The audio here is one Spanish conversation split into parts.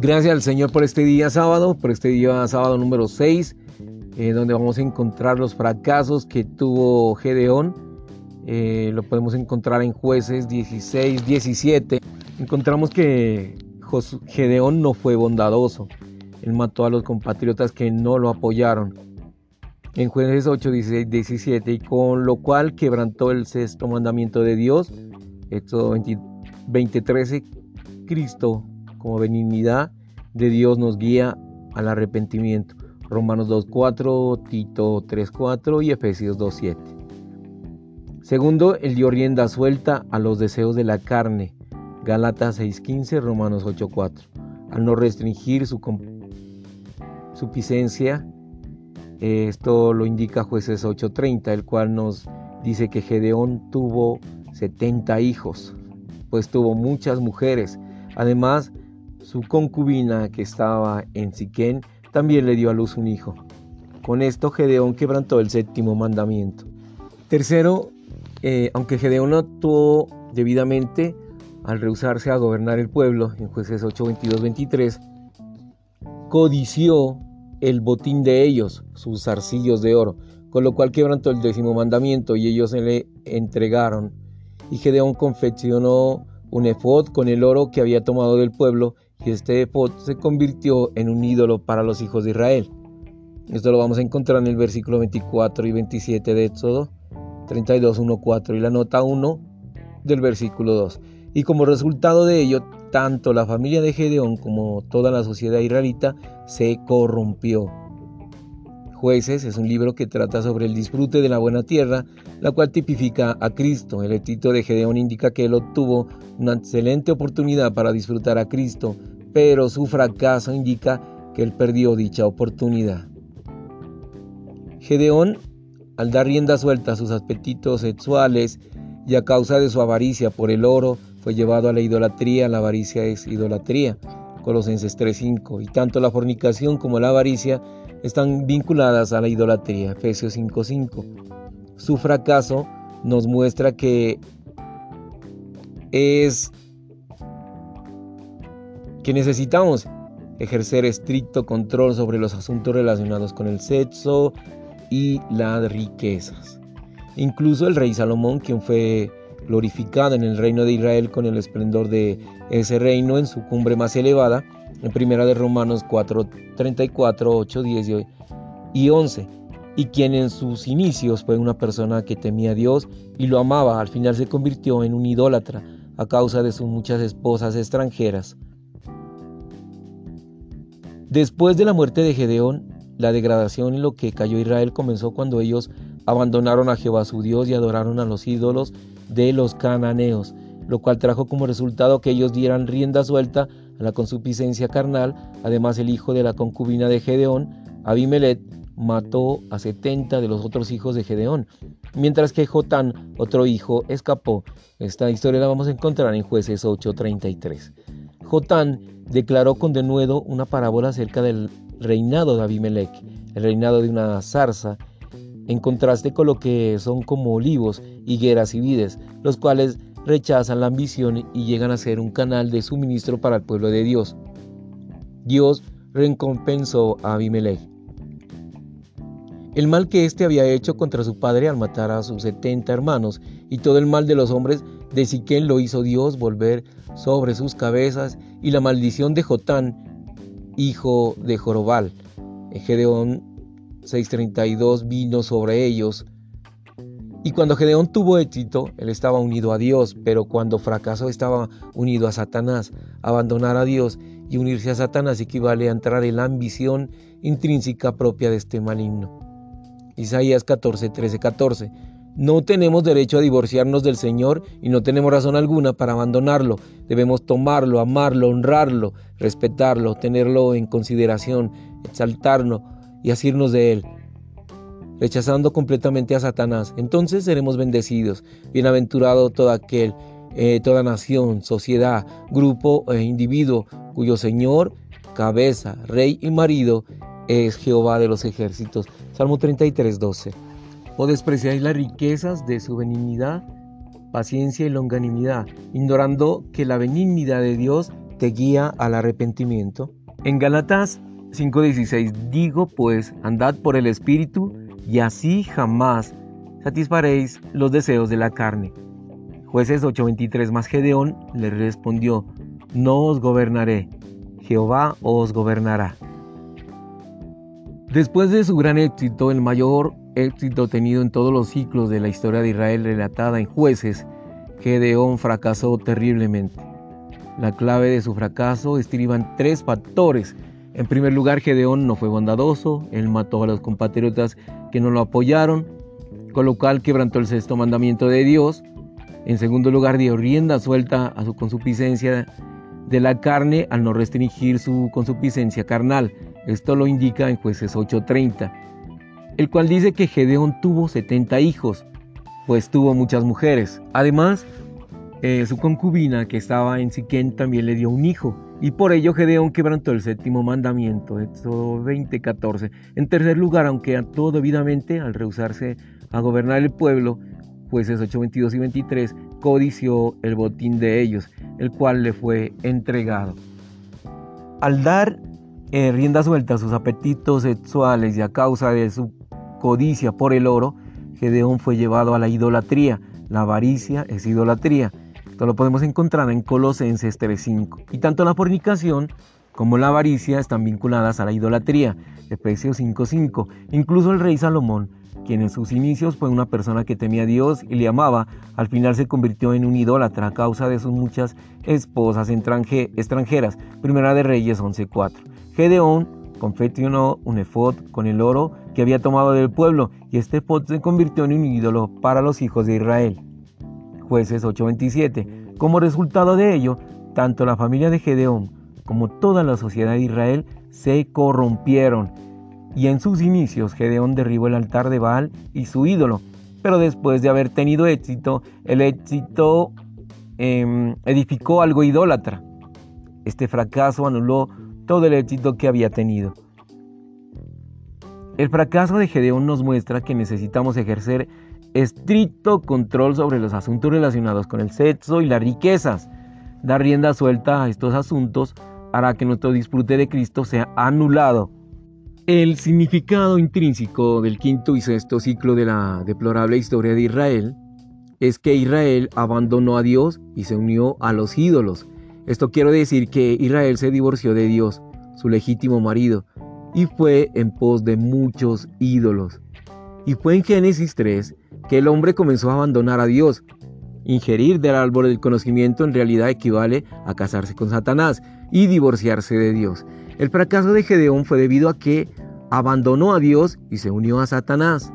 Gracias al Señor por este día sábado, por este día sábado número 6, eh, donde vamos a encontrar los fracasos que tuvo Gedeón. Eh, lo podemos encontrar en jueces 16, 17. Encontramos que Gedeón no fue bondadoso. Él mató a los compatriotas que no lo apoyaron. En jueces 8, 16, 17, y con lo cual quebrantó el sexto mandamiento de Dios. Esto 20, 13, Cristo como benignidad de Dios nos guía al arrepentimiento. Romanos 2.4, Tito 3.4 y Efesios 2.7. Segundo, él dio rienda suelta a los deseos de la carne. Gálatas 6.15, Romanos 8.4. Al no restringir su suficiencia, esto lo indica jueces 8.30, el cual nos dice que Gedeón tuvo 70 hijos, pues tuvo muchas mujeres. Además, su concubina que estaba en Siquén también le dio a luz un hijo. Con esto Gedeón quebrantó el séptimo mandamiento. Tercero, eh, aunque Gedeón actuó debidamente al rehusarse a gobernar el pueblo, en jueces 8, 22, 23, codició el botín de ellos, sus zarcillos de oro, con lo cual quebrantó el décimo mandamiento y ellos se le entregaron. Y Gedeón confeccionó un efod con el oro que había tomado del pueblo y este efod se convirtió en un ídolo para los hijos de Israel. Esto lo vamos a encontrar en el versículo 24 y 27 de Éxodo 32, 1, 4 y la nota 1 del versículo 2. Y como resultado de ello, tanto la familia de Gedeón como toda la sociedad israelita se corrompió. Jueces es un libro que trata sobre el disfrute de la buena tierra, la cual tipifica a Cristo. El epíteto de Gedeón indica que él obtuvo una excelente oportunidad para disfrutar a Cristo, pero su fracaso indica que él perdió dicha oportunidad. Gedeón, al dar rienda suelta a sus apetitos sexuales y a causa de su avaricia por el oro, fue llevado a la idolatría. La avaricia es idolatría. Colosenses 3:5. Y tanto la fornicación como la avaricia están vinculadas a la idolatría. Efesios 5:5. Su fracaso nos muestra que es que necesitamos ejercer estricto control sobre los asuntos relacionados con el sexo y las riquezas. Incluso el rey Salomón, quien fue glorificado en el reino de Israel con el esplendor de ese reino en su cumbre más elevada, en primera de Romanos 4, 34, 8, 10 y 11, y quien en sus inicios fue una persona que temía a Dios y lo amaba, al final se convirtió en un idólatra a causa de sus muchas esposas extranjeras. Después de la muerte de Gedeón, la degradación en lo que cayó Israel comenzó cuando ellos abandonaron a Jehová su Dios y adoraron a los ídolos de los cananeos, lo cual trajo como resultado que ellos dieran rienda suelta a la consuficiencia carnal. Además, el hijo de la concubina de Gedeón, Abimelech, mató a 70 de los otros hijos de Gedeón, mientras que Jotán, otro hijo, escapó. Esta historia la vamos a encontrar en jueces 8:33. Jotán declaró con denuedo una parábola acerca del reinado de Abimelech, el reinado de una zarza, en contraste con lo que son como olivos, higueras y vides, los cuales rechazan la ambición y llegan a ser un canal de suministro para el pueblo de Dios. Dios recompensó a Abimelech. El mal que éste había hecho contra su padre al matar a sus setenta hermanos y todo el mal de los hombres de Siquén lo hizo Dios volver sobre sus cabezas y la maldición de Jotán, hijo de Jorobal. Gedeón 6:32 vino sobre ellos y cuando Gedeón tuvo éxito, él estaba unido a Dios, pero cuando fracasó estaba unido a Satanás. Abandonar a Dios y unirse a Satanás equivale a entrar en la ambición intrínseca propia de este maligno. Isaías 14, 13, 14. No tenemos derecho a divorciarnos del Señor y no tenemos razón alguna para abandonarlo. Debemos tomarlo, amarlo, honrarlo, respetarlo, tenerlo en consideración, exaltarlo y asirnos de él rechazando completamente a Satanás. Entonces seremos bendecidos. Bienaventurado todo aquel, eh, toda nación, sociedad, grupo e individuo cuyo Señor, cabeza, rey y marido es Jehová de los ejércitos. Salmo 33, 12. O despreciáis las riquezas de su benignidad, paciencia y longanimidad, ignorando que la benignidad de Dios te guía al arrepentimiento. En Galatas 5:16 digo pues, andad por el Espíritu y así jamás satisfaréis los deseos de la carne. Jueces 8:23 más Gedeón le respondió, no os gobernaré, Jehová os gobernará. Después de su gran éxito, el mayor éxito tenido en todos los ciclos de la historia de Israel relatada en jueces, Gedeón fracasó terriblemente. La clave de su fracaso estriba en tres factores. En primer lugar, Gedeón no fue bondadoso, él mató a los compatriotas que no lo apoyaron, con lo cual quebrantó el sexto mandamiento de Dios. En segundo lugar, dio rienda suelta a su consuficiencia de la carne al no restringir su consuficiencia carnal. Esto lo indica en jueces 8:30, el cual dice que Gedeón tuvo 70 hijos, pues tuvo muchas mujeres. Además, eh, su concubina que estaba en Siquén también le dio un hijo, y por ello Gedeón quebrantó el séptimo mandamiento, Éxodo 20:14. En tercer lugar, aunque actuó debidamente al rehusarse a gobernar el pueblo, jueces 8, 22 y 23, codició el botín de ellos, el cual le fue entregado. Al dar eh, rienda suelta a sus apetitos sexuales y a causa de su codicia por el oro, Gedeón fue llevado a la idolatría. La avaricia es idolatría. Lo podemos encontrar en Colosenses 3.5. Y tanto la fornicación como la avaricia están vinculadas a la idolatría. Efesios 5.5. Incluso el rey Salomón, quien en sus inicios fue una persona que temía a Dios y le amaba, al final se convirtió en un idólatra a causa de sus muchas esposas extranjeras. Primera de Reyes 11.4. Gedeón confeccionó un efod con el oro que había tomado del pueblo y este efod se convirtió en un ídolo para los hijos de Israel. Jueces 8:27. Como resultado de ello, tanto la familia de Gedeón como toda la sociedad de Israel se corrompieron. Y en sus inicios Gedeón derribó el altar de Baal y su ídolo, pero después de haber tenido éxito, el éxito em, edificó algo idólatra. Este fracaso anuló todo el éxito que había tenido. El fracaso de Gedeón nos muestra que necesitamos ejercer estricto control sobre los asuntos relacionados con el sexo y las riquezas. Dar rienda suelta a estos asuntos hará que nuestro disfrute de Cristo sea anulado. El significado intrínseco del quinto y sexto ciclo de la deplorable historia de Israel es que Israel abandonó a Dios y se unió a los ídolos. Esto quiere decir que Israel se divorció de Dios, su legítimo marido, y fue en pos de muchos ídolos. Y fue en Génesis 3 que el hombre comenzó a abandonar a Dios. Ingerir del árbol del conocimiento en realidad equivale a casarse con Satanás y divorciarse de Dios. El fracaso de Gedeón fue debido a que abandonó a Dios y se unió a Satanás.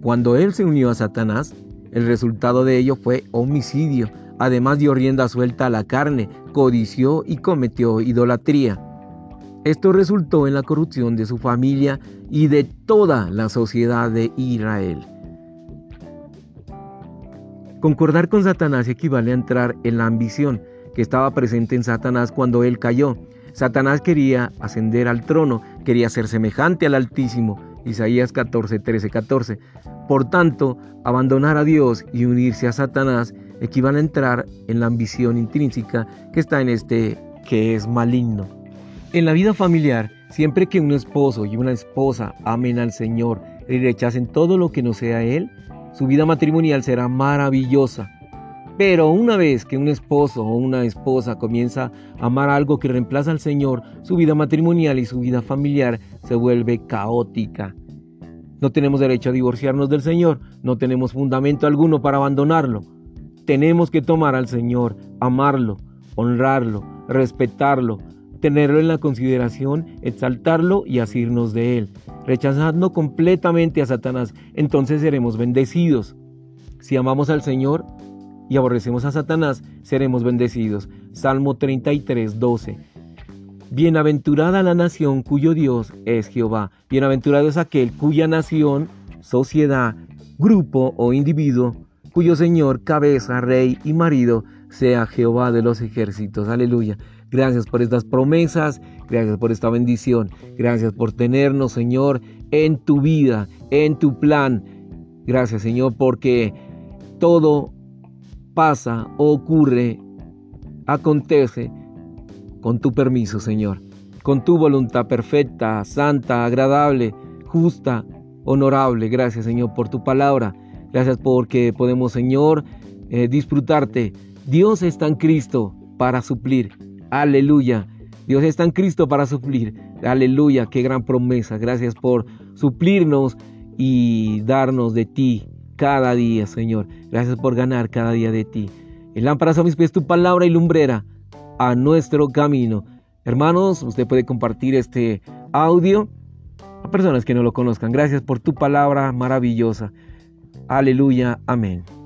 Cuando él se unió a Satanás, el resultado de ello fue homicidio, Además dio rienda suelta a la carne, codició y cometió idolatría. Esto resultó en la corrupción de su familia y de toda la sociedad de Israel. Concordar con Satanás equivale a entrar en la ambición que estaba presente en Satanás cuando él cayó. Satanás quería ascender al trono, quería ser semejante al Altísimo. Isaías 14, 13, 14. Por tanto, abandonar a Dios y unirse a Satanás equivale a entrar en la ambición intrínseca que está en este que es maligno. En la vida familiar, siempre que un esposo y una esposa amen al Señor y rechacen todo lo que no sea Él, su vida matrimonial será maravillosa. Pero una vez que un esposo o una esposa comienza a amar algo que reemplaza al Señor, su vida matrimonial y su vida familiar se vuelve caótica. No tenemos derecho a divorciarnos del Señor, no tenemos fundamento alguno para abandonarlo. Tenemos que tomar al Señor, amarlo, honrarlo, respetarlo, tenerlo en la consideración, exaltarlo y asirnos de él. Rechazando completamente a Satanás, entonces seremos bendecidos. Si amamos al Señor y aborrecemos a Satanás, seremos bendecidos. Salmo 33, 12. Bienaventurada la nación cuyo Dios es Jehová. Bienaventurado es aquel cuya nación, sociedad, grupo o individuo cuyo Señor, cabeza, rey y marido sea Jehová de los ejércitos. Aleluya. Gracias por estas promesas, gracias por esta bendición, gracias por tenernos, Señor, en tu vida, en tu plan. Gracias, Señor, porque todo pasa ocurre acontece con tu permiso, Señor, con tu voluntad perfecta, santa, agradable, justa, honorable. Gracias, Señor, por tu palabra. Gracias porque podemos, Señor, eh, disfrutarte. Dios está en Cristo para suplir. Aleluya. Dios está en Cristo para suplir. Aleluya. Qué gran promesa. Gracias por suplirnos y darnos de ti cada día, Señor. Gracias por ganar cada día de ti. El lámpara a mis pies tu palabra y lumbrera a nuestro camino. Hermanos, usted puede compartir este audio a personas que no lo conozcan. Gracias por tu palabra maravillosa. Aleluya. Amén.